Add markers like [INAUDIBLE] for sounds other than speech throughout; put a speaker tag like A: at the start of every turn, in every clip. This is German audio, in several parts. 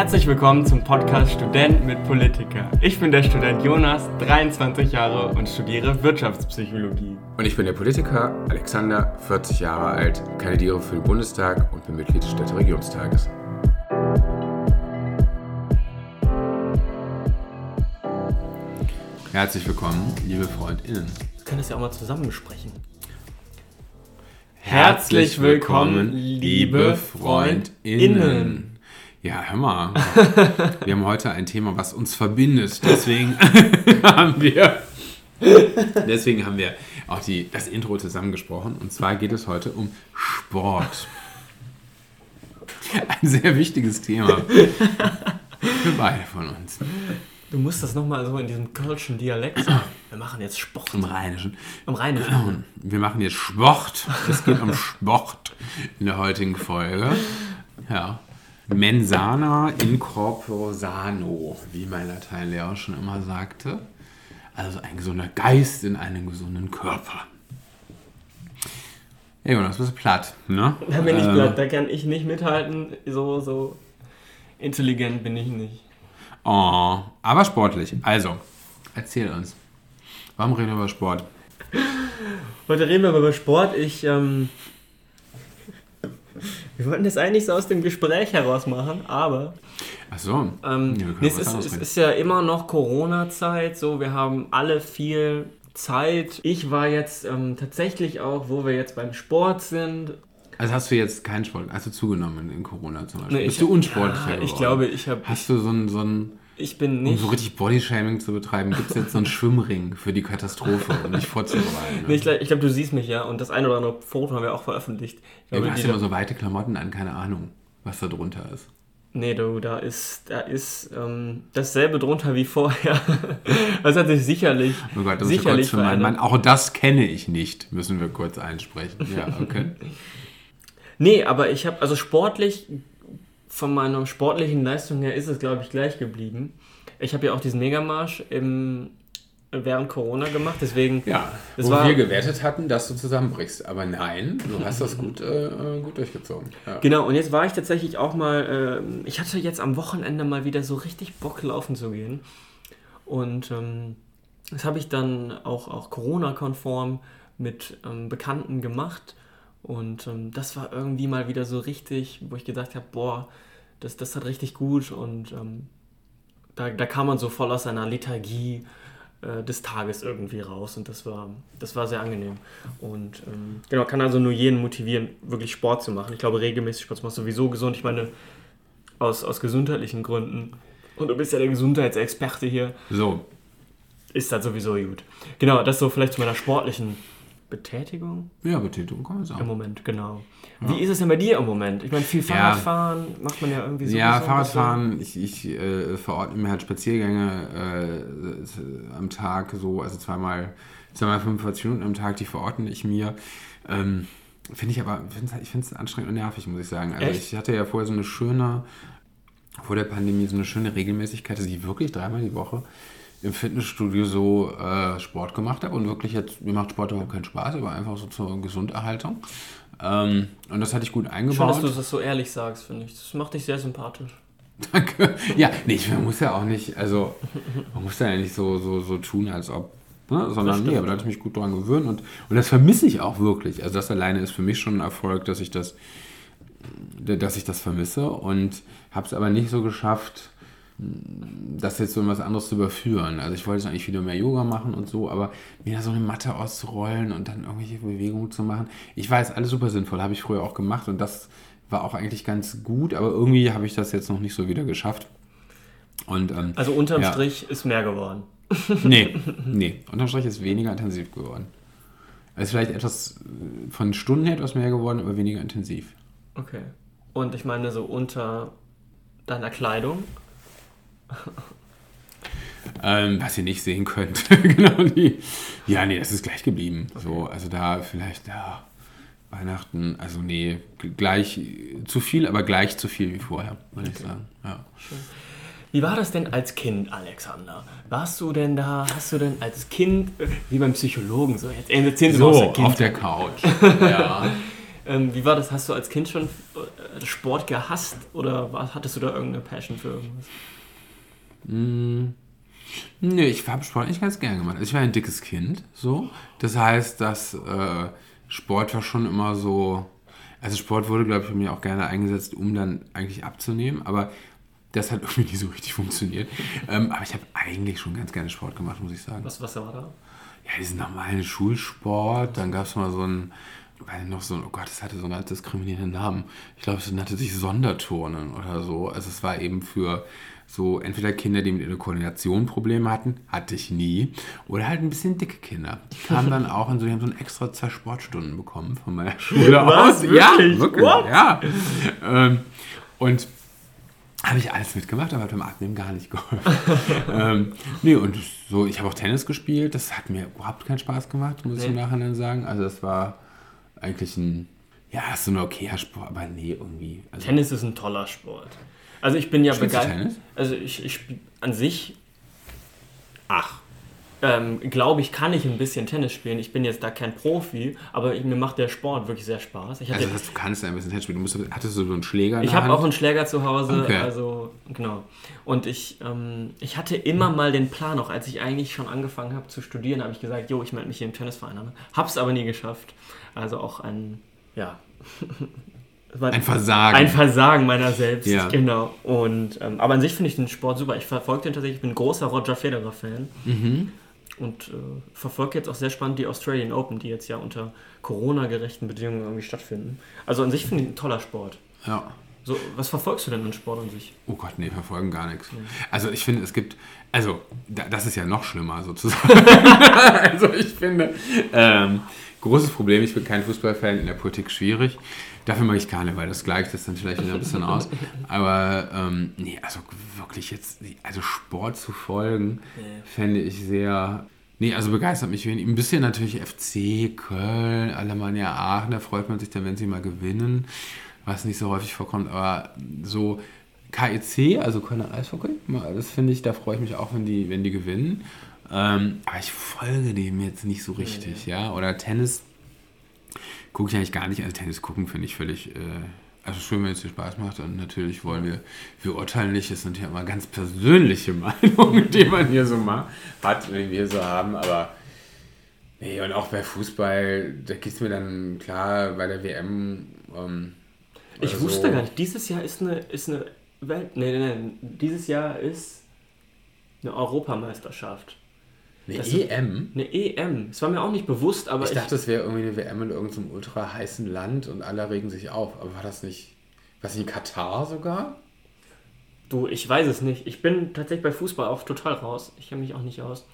A: Herzlich willkommen zum Podcast Student mit Politiker. Ich bin der Student Jonas, 23 Jahre und studiere Wirtschaftspsychologie.
B: Und ich bin der Politiker Alexander, 40 Jahre alt, kandidiere für den Bundestag und bin Mitglied des Städteregionstages. Herzlich willkommen, liebe FreundInnen.
A: Wir können das ja auch mal zusammen besprechen.
B: Herzlich willkommen, liebe FreundInnen. Ja, hör mal. [LAUGHS] Wir haben heute ein Thema, was uns verbindet. Deswegen [LAUGHS] haben wir, deswegen haben wir auch die, das Intro zusammengesprochen. Und zwar geht es heute um Sport. Ein sehr wichtiges Thema für beide von uns.
A: Du musst das nochmal so in diesem kölschen Dialekt sagen. Wir machen jetzt Sport.
B: Im Rheinischen.
A: Im Rheinischen.
B: Wir machen jetzt Sport. Es geht um Sport in der heutigen Folge. Ja. Mensana in corpore sano, wie mein Lateinlehrer schon immer sagte. Also ein gesunder Geist in einem gesunden Körper. Ja, Jonas, bist du platt, ne?
A: Da bin ich
B: Äh,
A: platt, da kann ich nicht mithalten. So, so intelligent bin ich nicht.
B: Oh, aber sportlich. Also, erzähl uns. Warum reden wir über Sport?
A: Heute reden wir über Sport. Ich, ähm, wir wollten das eigentlich so aus dem Gespräch heraus machen, aber
B: Ach so.
A: ähm,
B: Ja,
A: nee, es, ist, es ist ja immer noch Corona-Zeit, so wir haben alle viel Zeit. Ich war jetzt ähm, tatsächlich auch, wo wir jetzt beim Sport sind.
B: Also hast du jetzt keinen Sport, hast du zugenommen in Corona zum Beispiel?
A: Nee,
B: Bist
A: ich-
B: du unsportlicher
A: Ja, ich glaube, ich habe,
B: Hast du so ein, so ein
A: ich bin
B: um
A: nicht.
B: so richtig Bodyshaming zu betreiben, gibt es jetzt so einen Schwimmring für die Katastrophe, um dich vorzubereiten?
A: Nee, ich glaube, glaub, du siehst mich ja und das eine oder andere Foto haben wir auch veröffentlicht. Ich
B: ja, du hast
A: die
B: immer so weite Klamotten an, keine Ahnung, was da drunter ist.
A: Nee, du, da ist, da ist ähm, dasselbe drunter wie vorher. [LAUGHS] das hat sich sicherlich,
B: Oh Gott, das ist ja kurz
A: sicherlich
B: für meinen. Mann. Auch das kenne ich nicht, müssen wir kurz einsprechen. Ja, okay. [LAUGHS]
A: Nee, aber ich habe, also sportlich, von meiner sportlichen Leistung her ist es, glaube ich, gleich geblieben. Ich habe ja auch diesen Megamarsch im, während Corona gemacht, deswegen.
B: Ja,
A: Das
B: wo
A: war-
B: wir gewertet hatten, dass du zusammenbrichst. Aber nein, du hast das gut, äh, äh, gut durchgezogen. Ja.
A: Genau, und jetzt war ich tatsächlich auch mal, ähm, ich hatte jetzt am Wochenende mal wieder so richtig Bock laufen zu gehen. Und ähm, das habe ich dann auch, auch Corona-konform mit ähm, Bekannten gemacht. Und ähm, das war irgendwie mal wieder so richtig, wo ich gesagt habe, boah, das, das hat richtig gut. Und ähm, da, da kam man so voll aus seiner Lethargie äh, des Tages irgendwie raus. Und das war, das war sehr angenehm. Und ähm, genau, kann also nur jeden motivieren, wirklich Sport zu machen. Ich glaube, regelmäßig Sport zu machen ist sowieso gesund. Ich meine, aus, aus gesundheitlichen Gründen. Und du bist ja der Gesundheitsexperte hier
B: So,
A: ist das sowieso gut. Genau, das so vielleicht zu meiner sportlichen Betätigung
B: ja, Betätigung kann man
A: im
B: sagen.
A: Moment, genau. Wie ist es denn bei dir im Moment? Ich meine, viel
B: Ja.
A: Fahrradfahren macht man ja irgendwie so.
B: Ja, Fahrradfahren, ich, ich äh, verordne mir halt Spaziergänge äh, am Tag, so, also zweimal, zweimal 45 Minuten am Tag, die verordne ich mir. Ähm, finde ich aber, ich finde es anstrengend und nervig, muss ich sagen. Also
A: Echt?
B: ich hatte ja vorher so eine schöne, vor der Pandemie so eine schöne Regelmäßigkeit, dass ich wirklich dreimal die Woche im Fitnessstudio so äh, Sport gemacht habe und wirklich jetzt, mir macht Sport überhaupt keinen Spaß, aber einfach so zur Gesunderhaltung. Ähm, und das hatte ich gut
A: Schön,
B: eingebaut.
A: dass du das so ehrlich sagst, finde ich. Das macht dich sehr sympathisch. [LAUGHS]
B: Danke. Ja, nee, ich, man muss ja auch nicht, also man muss ja nicht so, so, so tun, als ob, ne? sondern nee, aber da hatte ich mich gut dran gewöhnt und, und das vermisse ich auch wirklich. Also das alleine ist für mich schon ein Erfolg, dass ich das, dass ich das vermisse und habe es aber nicht so geschafft, das jetzt so in was anderes zu überführen. Also ich wollte eigentlich wieder mehr Yoga machen und so, aber mir da so eine Matte auszurollen und dann irgendwelche Bewegungen zu machen. Ich weiß, alles super sinnvoll, habe ich früher auch gemacht und das war auch eigentlich ganz gut, aber irgendwie habe ich das jetzt noch nicht so wieder geschafft. Und ähm,
A: Also unterm
B: Ja.
A: Strich ist mehr geworden. [LAUGHS]
B: nee, nee, unterm Strich ist weniger intensiv geworden. Es ist vielleicht etwas äh, von Stunden her etwas mehr geworden, aber weniger intensiv.
A: Okay. Und ich meine, so unter deiner Kleidung.
B: Ähm, was ihr nicht sehen könnt. [LAUGHS] genau die. Ja, nee, das ist gleich geblieben. So, also da vielleicht, ja, Weihnachten, also nee, gleich äh, zu viel, aber gleich zu viel wie vorher, würde ich sagen. Ja.
A: Wie war das denn als Kind, Alexander? Warst du denn da, hast du denn als Kind, äh, wie beim Psychologen, so jetzt erzählen Sie mal aus der
B: So, auf der Couch. [LAUGHS] ja.
A: Ähm, wie war das? Hast du als Kind schon Sport gehasst oder was, hattest du da irgendeine Passion für irgendwas?
B: Mm. Nö, ich habe Sport eigentlich ganz gern gemacht. Also ich war ein dickes Kind, so. Das heißt, dass äh, Sport war schon immer so. Also Sport wurde, glaube ich, bei mir auch gerne eingesetzt, um dann eigentlich abzunehmen. Aber das hat [LAUGHS] irgendwie nicht so richtig funktioniert. ähm, aber ich habe eigentlich schon ganz gerne Sport gemacht, muss ich sagen.
A: Was, was war da?
B: Ja, diesen normalen Schulsport. Dann gab es mal so ein, weil noch so ein, oh Gott, das hatte so einen diskriminierenden Namen. Ich glaube, es nannte sich Sonderturnen oder so. Also es war eben für so entweder Kinder, die mit ihrer Koordination Probleme hatten, hatte ich nie, oder halt ein bisschen dicke Kinder. Die kamen dann [LAUGHS] auch und so, die haben so ein extra zwei Sportstunden bekommen von meiner [LAUGHS] Schule
A: Was?
B: aus.
A: Wirklich?
B: Ja, wirklich,
A: What?
B: ja. Ähm, und habe ich alles mitgemacht, aber hat beim Abnehmen gar nicht geholfen. [LAUGHS] ähm, nee, und so, ich habe auch Tennis gespielt, das hat mir überhaupt keinen Spaß gemacht, muss ich
A: Nee.
B: im Nachhinein sagen. Also das war eigentlich ein, ja, so ein okayer Sport, aber nee, irgendwie. Also,
A: Tennis ist ein toller Sport. Also ich bin ja begeistert. Also ich, ich an sich, ach, ähm, glaube ich, kann ich ein bisschen Tennis spielen. Ich bin jetzt da kein Profi, aber ich, mir macht der Sport wirklich sehr Spaß.
B: Also das du kannst ein bisschen Tennis spielen. Du musst, hattest du so einen Schläger
A: Ich habe auch einen Schläger zu Hause,
B: Okay.
A: also genau. Und ich, ähm, ich hatte immer mal den Plan, auch als ich eigentlich schon angefangen habe zu studieren, habe ich gesagt, jo, ich melde mich hier im Tennisverein an. Hab's aber nie geschafft. Also auch ein, ja. [LAUGHS]
B: Ein Versagen.
A: Ein Versagen meiner selbst,
B: Ja.
A: genau. Und, ähm, aber an sich finde ich den Sport super. Ich verfolge den tatsächlich, ich bin ein großer Roger Federer-Fan.
B: Mhm.
A: Und äh, verfolge jetzt auch sehr spannend die Australian Open, die jetzt ja unter Corona-gerechten Bedingungen irgendwie stattfinden. Also an sich finde ich ein toller Sport.
B: Ja.
A: So, was verfolgst du denn an Sport an sich?
B: Oh Gott, nee, verfolgen gar nichts. Also ich finde, es gibt, also da, das ist ja noch schlimmer sozusagen. [LAUGHS] also ich finde, ähm, großes Problem, ich bin kein Fußballfan, in der Politik schwierig. Dafür mag ich Karneval, das gleicht das dann vielleicht wieder ein bisschen aus. Aber ähm, nee, also wirklich jetzt, also Sport zu folgen, fände ich sehr... Nee, also begeistert mich wenig. Ein bisschen natürlich FC, Köln, Alemannia Aachen, da freut man sich dann, wenn sie mal gewinnen, was nicht so häufig vorkommt, aber so KEC, also Kölner Eishockey, das finde ich, da freue ich mich auch, wenn die, wenn die gewinnen. Ähm, aber ich folge dem jetzt nicht so richtig, ja. Oder Tennis gucke ich eigentlich gar nicht. Also Tennis gucken finde ich völlig, äh, also schön, wenn es dir Spaß macht. Und natürlich wollen wir, wir urteilen nicht, das sind ja immer ganz persönliche [LAUGHS] Meinungen, die man hier so mal hat, die wir so haben, aber nee, und auch bei Fußball, da geht es mir dann klar bei der WM. Ähm,
A: Ich
B: oder
A: wusste
B: so.
A: gar nicht, dieses Jahr ist eine, ist eine Welt. Nee, nee, nee. Dieses Jahr ist eine Europameisterschaft.
B: Eine
A: Das
B: EM?
A: Eine EM. Das war mir auch nicht bewusst, aber
B: Ich dachte, es wäre irgendwie eine WM in irgendeinem ultra heißen Land und alle regen sich auf. Aber war das nicht, was in Katar sogar?
A: du, ich weiß es nicht. Ich bin tatsächlich bei Fußball auch total raus. Ich kenne mich auch nicht aus.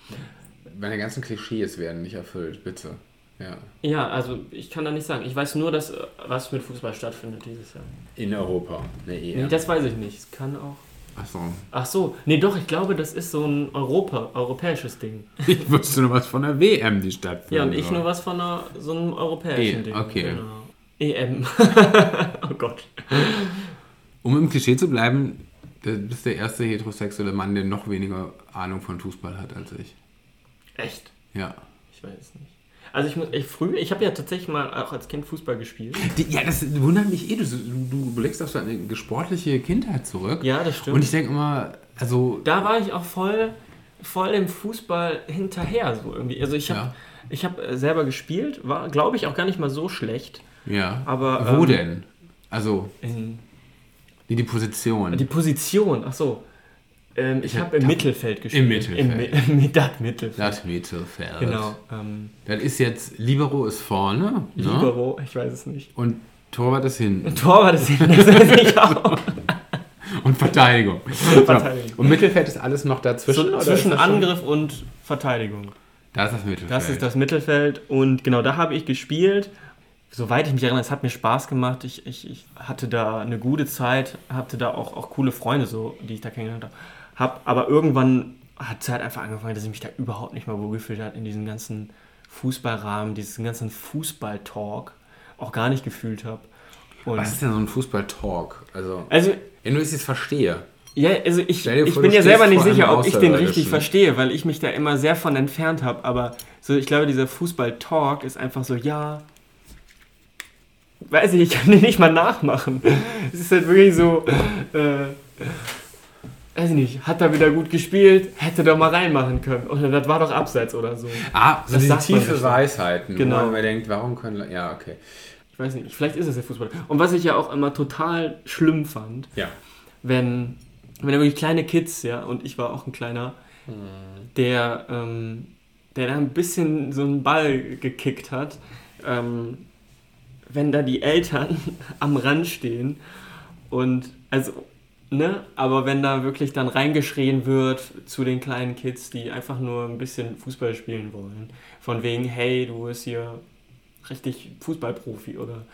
B: Meine ganzen Klischees werden nicht erfüllt, bitte. Ja.
A: Ja, also ich kann da nicht sagen. Ich weiß nur, dass äh, was mit Fußball stattfindet dieses Jahr.
B: In Europa, eine
A: Nee,
B: EM.
A: das weiß ich nicht. Es kann auch.
B: Achso.
A: Ach so, nee, doch, ich glaube, das ist so ein Europa, europäisches Ding. [LAUGHS]
B: Ich wusste nur was von der WM, die stattfindet.
A: Ja, und ich nur was von einer, so einem europäischen
B: E,
A: Ding.
B: okay.
A: Genau. EM. [LAUGHS] oh Gott.
B: Um im Klischee zu bleiben, du bist der erste heterosexuelle Mann, der noch weniger Ahnung von Fußball hat als ich.
A: Echt?
B: Ja.
A: Ich weiß es nicht. Also ich muss, ich früher, ich habe ja tatsächlich mal auch als Kind Fußball gespielt.
B: Die, ja, das wundert mich eh. Du, du blickst auf so eine sportliche Kindheit zurück.
A: Ja, das stimmt.
B: Und ich denke immer, also
A: da war ich auch voll, voll im Fußball hinterher so irgendwie. Also ich habe
B: Ja.
A: ich habe äh, selber gespielt, war glaube ich auch gar nicht mal so schlecht.
B: Ja.
A: Aber,
B: Wo
A: ähm,
B: denn? Also,
A: In,
B: die, die Position.
A: die Position, ach so. Ähm, ich habe im Mittelfeld gespielt.
B: Im Mittelfeld.
A: Im, [LAUGHS] das Mittelfeld.
B: das Mittelfeld.
A: Genau. Ähm,
B: Das ist jetzt, Libero ist vorne. Ne?
A: Libero, ich weiß es nicht.
B: Und Torwart ist hinten. [LAUGHS]
A: Torwart ist hinten, das weiß ich auch. [LAUGHS]
B: Und Verteidigung.
A: Verteidigung.
B: Und Mittelfeld ist alles noch dazwischen?
A: So, zwischen
B: das
A: Angriff und Verteidigung.
B: Da ist das Mittelfeld.
A: Das ist das Mittelfeld und genau da habe ich gespielt. Soweit ich mich erinnere, es hat mir Spaß gemacht. Ich, ich, ich hatte da eine gute Zeit, hatte da auch, auch coole Freunde, so, die ich da kennengelernt habe. Hab, aber irgendwann hat es halt einfach angefangen, dass ich mich da überhaupt nicht mehr wohlgefühlt habe in diesem ganzen Fußballrahmen, diesen ganzen Fußball-Talk auch gar nicht gefühlt habe.
B: Was ist denn so ein Fußball-Talk? Also,
A: also
B: wenn du es jetzt verstehe.
A: Ja, also ich,
B: dir
A: ich
B: vor,
A: bin ja selber nicht
B: vor
A: sicher, ob ich den richtig verstehe, weil ich mich da immer sehr von entfernt habe. Aber so, ich glaube, dieser Fußball-Talk ist einfach so, ja, weiß ich, ich kann den nicht mal nachmachen. Es ist halt wirklich so, äh, weiß ich nicht, hat er wieder gut gespielt, hätte doch mal reinmachen können. Oder das war doch abseits oder so.
B: Ah, so
A: Das
B: diese tiefe. Weisheiten,
A: Genau.
B: wo man mir denkt, warum können... Ja, okay.
A: Ich weiß nicht, vielleicht ist es der Fußball. Und was ich ja auch immer total schlimm fand,
B: Ja.
A: wenn, wenn wirklich kleine Kids, ja, und ich war auch ein kleiner, der, ähm, der da ein bisschen so einen Ball gekickt hat, ähm, wenn da die Eltern [LAUGHS] am Rand stehen und, also, ne, aber wenn da wirklich dann reingeschrien wird zu den kleinen Kids, die einfach nur ein bisschen Fußball spielen wollen, von wegen, hey, du bist hier richtig Fußballprofi oder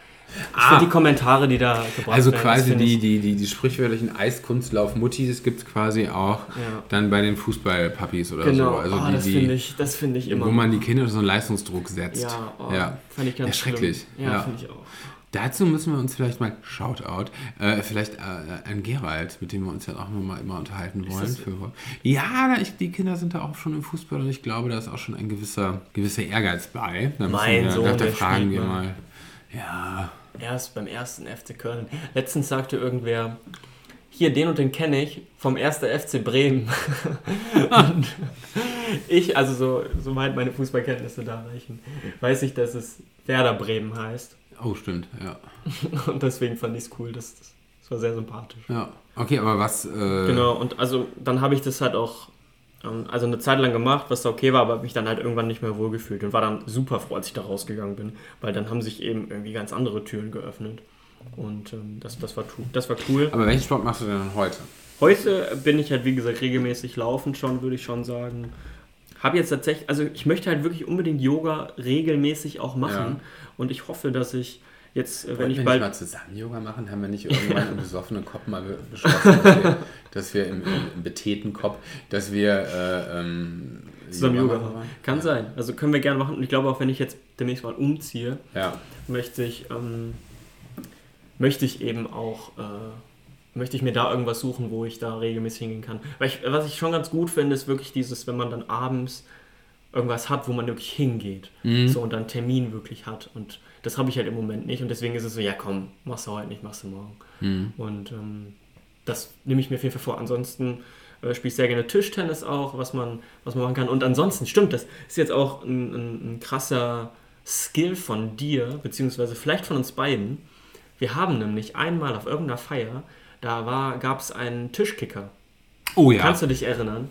B: Ah.
A: finde die Kommentare, die da gebracht
B: Also
A: werden, das
B: quasi die, die, die, die sprichwörtlichen Eiskunstlauf-Muttis, das gibt es quasi auch
A: Ja.
B: dann bei den Fußballpuppies oder
A: Genau,
B: so. Also
A: oh,
B: die,
A: das finde ich, das finde ich immer.
B: wo man die Kinder unter so einen Leistungsdruck setzt.
A: ja, oh,
B: Ja.
A: fand ich ganz
B: Ja, schrecklich.
A: Schlimm. Ja,
B: Ja.
A: finde ich auch.
B: Dazu müssen wir uns vielleicht mal, Shoutout, äh, vielleicht äh, an Gerald, mit dem wir uns ja auch nochmal immer unterhalten wollen. Für, ja, ich, die Kinder sind da auch schon im Fußball und ich glaube, da ist auch schon ein gewisser, gewisser Ehrgeiz bei. Da
A: Mein
B: wir,
A: Sohn,
B: da
A: der
B: fragen wir
A: mal.
B: Ja,
A: Erst beim ersten FC Köln. Letztens sagte irgendwer, hier, den und den kenne ich vom 1. FC Bremen. [LAUGHS] und ich, also so, soweit meine Fußballkenntnisse da reichen, weiß ich, dass es Werder Bremen heißt.
B: oh stimmt, ja. [LAUGHS]
A: Und deswegen fand ich es cool. Das, das, das war sehr sympathisch.
B: Ja, okay, aber was... Äh,
A: Genau, und also dann habe ich das halt auch, also eine Zeit lang gemacht, was da okay war, aber mich dann halt irgendwann nicht mehr wohlgefühlt und war dann super froh, als ich da rausgegangen bin, weil dann haben sich eben irgendwie ganz andere Türen geöffnet. Und ähm, das, das, war, das war cool.
B: Aber welchen Sport machst du denn heute?
A: Heute bin ich halt, wie gesagt, regelmäßig laufend schon, würde ich schon sagen. Habe jetzt tatsächlich, also ich möchte halt wirklich unbedingt Yoga regelmäßig auch machen.
B: Ja.
A: Und ich hoffe, dass ich jetzt, äh, wenn
B: Wollen
A: ich
B: wir
A: bald.
B: nicht mal zusammen Yoga machen? Haben wir nicht irgendwann im besoffenen Kopf mal be- beschlossen, dass wir, dass wir im, im, betäten Kopf, dass wir äh, ähm,
A: Zusammen Yoga
B: machen
A: machen. Kann sein. Also können wir gerne machen. Und ich glaube auch, wenn ich jetzt demnächst mal umziehe,
B: Ja,
A: möchte ich, ähm, möchte ich eben auch, äh, möchte ich mir da irgendwas suchen, wo ich da regelmäßig hingehen kann. Weil ich, was ich schon ganz gut finde, ist wirklich dieses, wenn man dann abends irgendwas hat, wo man wirklich hingeht.
B: Mhm.
A: So und dann Termin wirklich hat. Und das habe ich halt im Moment nicht. Und deswegen ist es so, ja komm, machst du heute nicht, machst du morgen.
B: Mhm.
A: Und ähm, das nehme ich mir auf jeden Fall vor. Ansonsten äh, spiele ich sehr gerne Tischtennis auch, was man, was man machen kann. Und ansonsten, stimmt, das ist jetzt auch ein, ein, ein krasser Skill von dir, beziehungsweise vielleicht von uns beiden. Wir haben nämlich einmal auf irgendeiner Feier, da gab es einen Tischkicker.
B: Oh ja.
A: Kannst du dich erinnern?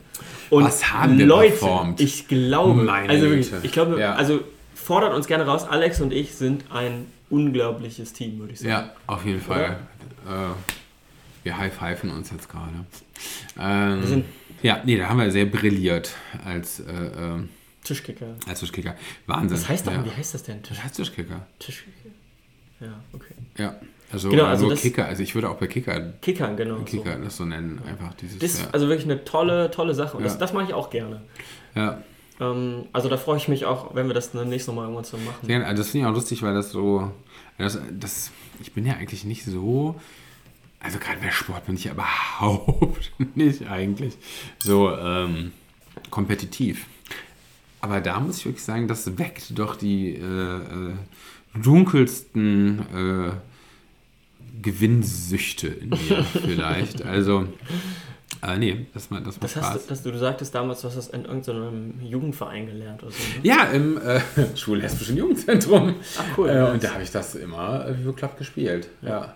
A: Und
B: Was haben wir
A: Leute,
B: performt?
A: ich glaube,
B: Meine
A: also wirklich, ich glaube,
B: Ja.
A: also fordert uns gerne raus. Alex und ich sind ein unglaubliches Team, würde ich sagen.
B: Ja, auf jeden Fall. Äh, wir high-pfeifen uns jetzt gerade. Ähm, ja, nee, da haben wir sehr brilliert als, äh, äh,
A: Tischkicker.
B: als Tischkicker. Wahnsinn.
A: Was heißt das?
B: ja.
A: Wie heißt das denn? Tisch,
B: Das heißt Tischkicker.
A: Tischkicker. Ja, okay.
B: Ja. Also,
A: Genau,
B: also,
A: also das-
B: Kicker. Also ich würde auch bei Kicker,
A: Kickern, genau.
B: Kicker
A: So.
B: das so nennen. Einfach dieses.
A: Das ist
B: ja.
A: also wirklich eine tolle, tolle Sache. Und
B: Ja.
A: das, das mache ich auch gerne.
B: ja.
A: Ähm, also da freue ich mich auch, wenn wir das dann nächstes Mal irgendwann so machen.
B: Ja, also das finde ich auch lustig, weil das so. Das, das, ich bin ja eigentlich nicht so. Also gerade bei Sport bin ich ja [LAUGHS] überhaupt nicht eigentlich so ähm, kompetitiv. Aber da muss ich wirklich sagen, das weckt doch die äh, äh, dunkelsten äh, Gewinnsüchte in mir [LAUGHS] vielleicht. Also, äh, nee, das, macht- das Spaß.
A: hast du, das, du, du sagtest damals, du hast das in irgendeinem Jugendverein gelernt oder so. Ne?
B: Ja, im äh, [LAUGHS] Schullesbischen Jugendzentrum.
A: Ach, cool.
B: Äh,
A: nice.
B: und da habe ich das immer äh, wie bekloppt gespielt. Ja.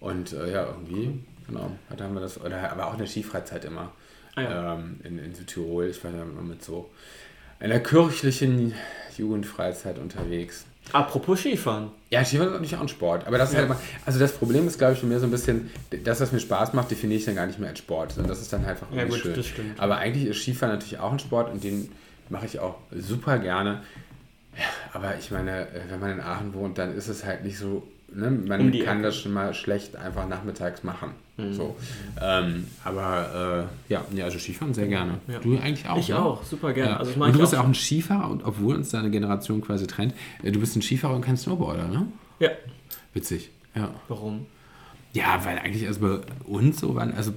B: Und äh, ja, irgendwie, genau, da haben wir das, oder, aber auch in der Skifreizeit immer.
A: Ah, ja.
B: ähm, in, in Südtirol. Ich war da immer mit so einer kirchlichen Jugendfreizeit unterwegs.
A: Apropos Skifahren.
B: Ja, Skifahren ist natürlich auch ein Sport. Aber das ist halt immer, also das Problem ist, glaube ich, für mir so ein bisschen, das, was mir Spaß macht, definiere ich dann gar nicht mehr als Sport. Und das ist dann einfach
A: Ja, gut,
B: schön.
A: das stimmt.
B: Aber eigentlich ist Skifahren natürlich auch ein Sport und den mache ich auch super gerne. Ja, aber ich meine, äh, wenn man in Aachen wohnt, dann ist es halt nicht so, ne? man
A: Um
B: kann
A: Ecke.
B: das schon mal schlecht einfach nachmittags machen.
A: Mhm.
B: So. Ähm, aber äh, ja, nee, also Skifahren sehr gerne.
A: Ja.
B: Du eigentlich auch?
A: ich
B: ne?
A: auch, super gerne.
B: Ja.
A: Also
B: und du bist ja
A: auch.
B: auch ein Skifahrer und obwohl uns deine Generation quasi trennt, äh, du bist ein Skifahrer und kein Snowboarder, ne?
A: Ja.
B: Witzig, ja.
A: Warum?
B: Ja, weil eigentlich also bei uns so waren, also,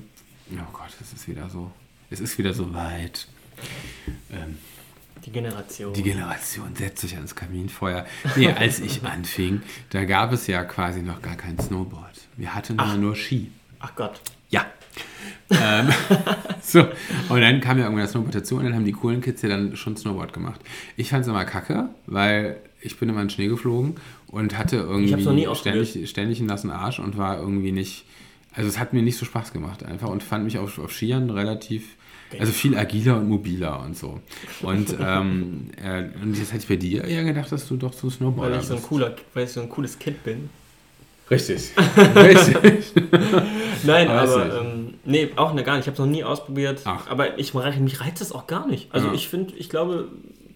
B: oh Gott, es ist wieder so, es ist wieder so weit. Ähm,
A: Die Generation.
B: Die Generation setzt sich ans Kaminfeuer. Nee, als ich [LAUGHS] anfing, da gab es ja quasi noch gar kein Snowboard. Wir hatten Ach. nur Ski.
A: Ach Gott.
B: Ja. ähm, [LAUGHS] so, und dann kam ja irgendwann das Snowboard dazu und dann haben die coolen Kids ja dann schon Snowboard gemacht. Ich fand es immer kacke, weil ich bin immer in den Schnee geflogen und hatte irgendwie ständig, ständig einen nassen Arsch und war irgendwie nicht, also es hat mir nicht so Spaß gemacht einfach und fand mich auf, auf Skiern relativ also viel agiler und mobiler und so. Und, [LAUGHS] ähm, äh, und jetzt hätte ich bei dir eher gedacht, dass du doch so Snowboarder
A: weil ich so ein cooler, Weil ich so ein cooles Kind bin.
B: Richtig. [LAUGHS] Richtig.
A: Nein, aber ähm, nee, auch ne, gar nicht. Ich habe es noch nie ausprobiert. Ach. Aber ich, mich reizt das auch gar nicht. Also ja. ich finde, ich glaube,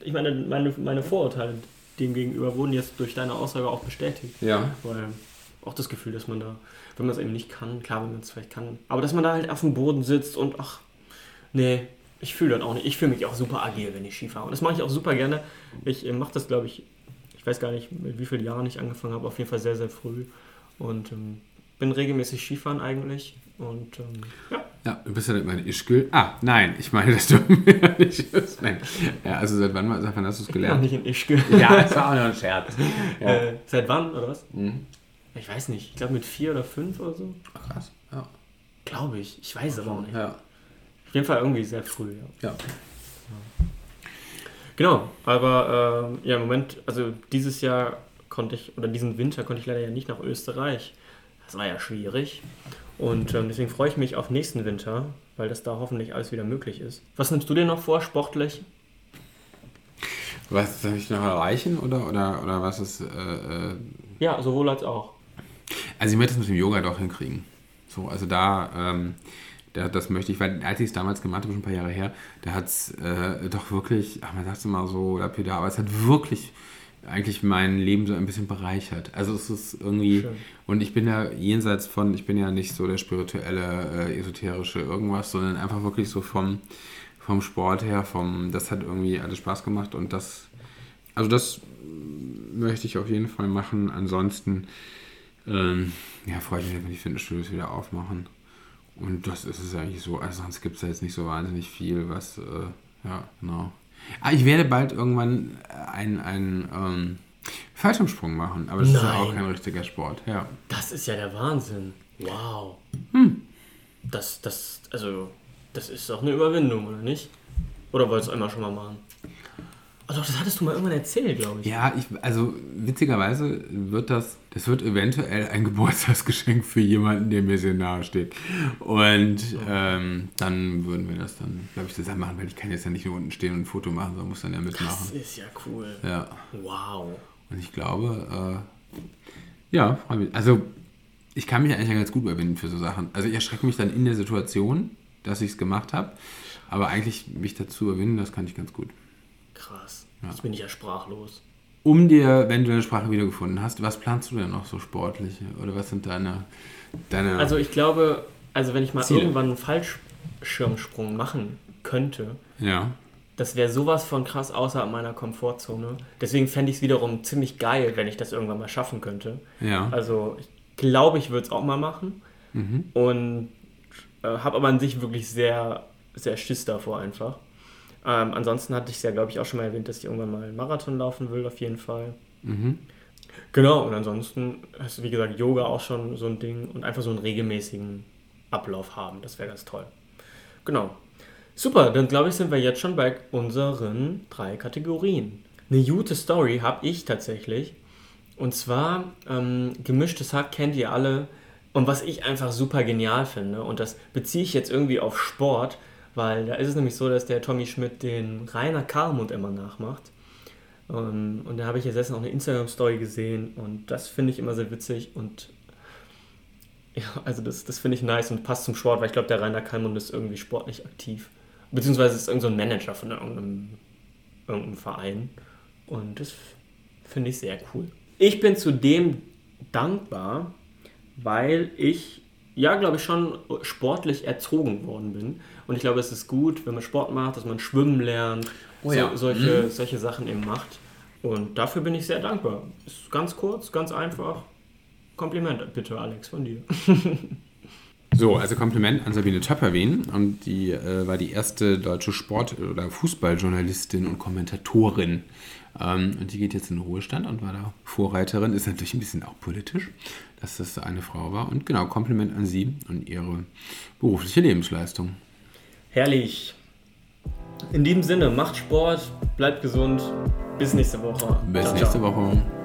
A: ich meine, meine, meine Vorurteile dem gegenüber wurden jetzt durch deine Aussage auch bestätigt.
B: Ja.
A: Weil auch das Gefühl, dass man da, wenn man es eben nicht kann, klar, wenn man es vielleicht kann, aber dass man da halt auf dem Boden sitzt und ach, Nee, ich fühle das auch nicht. Ich fühle mich auch super agil, wenn ich Ski fahre. Und das mache ich auch super gerne. Ich äh, mache das, glaube ich, ich weiß gar nicht, mit wie vielen Jahren ich angefangen habe, auf jeden Fall sehr, sehr früh. Und ähm, bin regelmäßig Skifahren eigentlich. Und ähm, ja.
B: Ja, du bist ja nicht meine Ischgl. Ah, nein, ich meine, [LAUGHS] dass du mir nicht. Nein. Ja, also seit wann, seit wann hast du es gelernt?
A: Ich nicht in Ischgl.
B: Ja, das war auch nur ein Scherz. [LAUGHS]
A: Ja. Äh, seit wann, oder was? Mhm. Ich weiß nicht. Ich glaube mit vier oder fünf oder so.
B: Ach, krass, ja.
A: Glaube ich. Ich weiß aber auch nicht.
B: Ja.
A: Auf jeden Fall irgendwie sehr früh, ja. ja. Genau, aber äh, ja, im Moment, also dieses Jahr konnte ich, oder diesen Winter konnte ich leider ja nicht nach Österreich. Das war ja schwierig. Und ähm, deswegen freue ich mich auf nächsten Winter, weil das da hoffentlich alles wieder möglich ist. Was nimmst du dir noch vor, sportlich?
B: Was soll ich noch erreichen oder, oder, oder was ist. Äh, äh
A: ja, sowohl als auch.
B: Also, ich möchte es mit dem Yoga doch hinkriegen. So, also da. Ähm, der, das möchte ich, weil als ich es damals gemacht habe, schon ein paar Jahre her, da hat es äh, doch wirklich, ach, man sagt es immer so lapidar, aber es hat wirklich eigentlich mein Leben so ein bisschen bereichert. Also es ist irgendwie, Schön. und ich bin ja jenseits von, ich bin ja nicht so der spirituelle, äh, esoterische irgendwas, sondern einfach wirklich so vom, vom Sport her, vom, das hat irgendwie alles Spaß gemacht und das, also das möchte ich auf jeden Fall machen. Ansonsten, ähm, ja, freue ich mich, wenn die Fitnessstudios wieder aufmachen. Und das ist es eigentlich so. Also sonst gibt es ja jetzt nicht so wahnsinnig viel, was, äh, ja, genau. Ah, ich werde bald irgendwann einen, einen ähm, Fallschirmsprung machen, aber das Nein. ist ja auch kein richtiger Sport, ja.
A: Das ist ja der Wahnsinn. Wow. Hm. Das, das, also, das ist doch eine Überwindung, oder nicht? Oder wolltest du einmal schon mal machen? Doch, das hattest du mal irgendwann erzählt, glaube ich.
B: Ja, ich, also witzigerweise wird das, das wird eventuell ein [LAUGHS] Geburtstagsgeschenk für jemanden, der mir sehr nahe steht. Und ähm, dann würden wir das dann, glaube ich, zusammen machen, weil ich kann jetzt ja nicht nur unten stehen und ein Foto machen, sondern muss dann ja mitmachen. Das
A: ist ja cool.
B: Ja.
A: Wow.
B: Und ich glaube, äh, ja, also ich kann mich eigentlich ganz gut überwinden für so Sachen. Also ich erschrecke mich dann in der Situation, dass ich es gemacht habe, aber eigentlich mich dazu überwinden, das kann ich ganz gut.
A: Krass. Ja. Jetzt bin ich ja sprachlos.
B: Um dir, wenn du deine Sprache wiedergefunden hast, was planst du denn noch so sportliche? Oder was sind deine, deine
A: Also ich glaube, also wenn ich mal Ziele? irgendwann einen Fallschirmsprung machen könnte,
B: ja.
A: das wäre sowas von krass außerhalb meiner Komfortzone. Deswegen fände ich es wiederum ziemlich geil, wenn ich das irgendwann mal schaffen könnte.
B: Ja.
A: Also ich glaube, ich würde es auch mal machen.
B: Mhm.
A: Und äh, habe aber an sich wirklich sehr, sehr Schiss davor einfach. Ähm, ansonsten hatte ich es ja, glaube ich, auch schon mal erwähnt, dass ich irgendwann mal einen Marathon laufen will, auf jeden Fall.
B: Mhm.
A: Genau, und ansonsten hast du, wie gesagt, Yoga auch schon so ein Ding und einfach so einen regelmäßigen Ablauf haben. Das wäre ganz toll. Genau. Super, dann glaube ich, sind wir jetzt schon bei unseren drei Kategorien. Eine gute Story habe ich tatsächlich. Und zwar, ähm, gemischtes Hack kennt ihr alle. Und was ich einfach super genial finde, und das beziehe ich jetzt irgendwie auf Sport, weil da ist es nämlich so, dass der Tommy Schmidt den Rainer Karlmund immer nachmacht. Ähm, und da habe ich jetzt letztens auch eine Instagram-Story gesehen und das finde ich immer sehr witzig und ja, also das, das finde ich nice und passt zum Sport, weil ich glaube, der Rainer Kalmund ist irgendwie sportlich aktiv. Beziehungsweise ist irgendein so Manager von irgendeinem, irgendeinem Verein. Und das finde ich sehr cool. Ich bin zudem dankbar, weil ich ja, glaube ich, schon sportlich erzogen worden bin. Und ich glaube, es ist gut, wenn man Sport macht, dass man schwimmen lernt, oh, ja. so, solche, mhm. solche Sachen eben macht. Und dafür bin ich sehr dankbar. Ist ganz kurz, ganz einfach. Kompliment bitte, Alex, von dir. [LAUGHS]
B: So, also Kompliment an Sabine Töpperwien. Und die äh, war die erste deutsche Sport- oder Fußballjournalistin und Kommentatorin. Ähm, und die geht jetzt in den Ruhestand und war da Vorreiterin. Ist natürlich ein bisschen auch politisch, dass das eine Frau war. Und genau, Kompliment an sie und ihre berufliche Lebensleistung.
A: Herrlich. In diesem Sinne, macht Sport, bleibt gesund. Bis nächste Woche.
B: Bis
A: Ciao,
B: nächste
A: ciao.
B: Woche.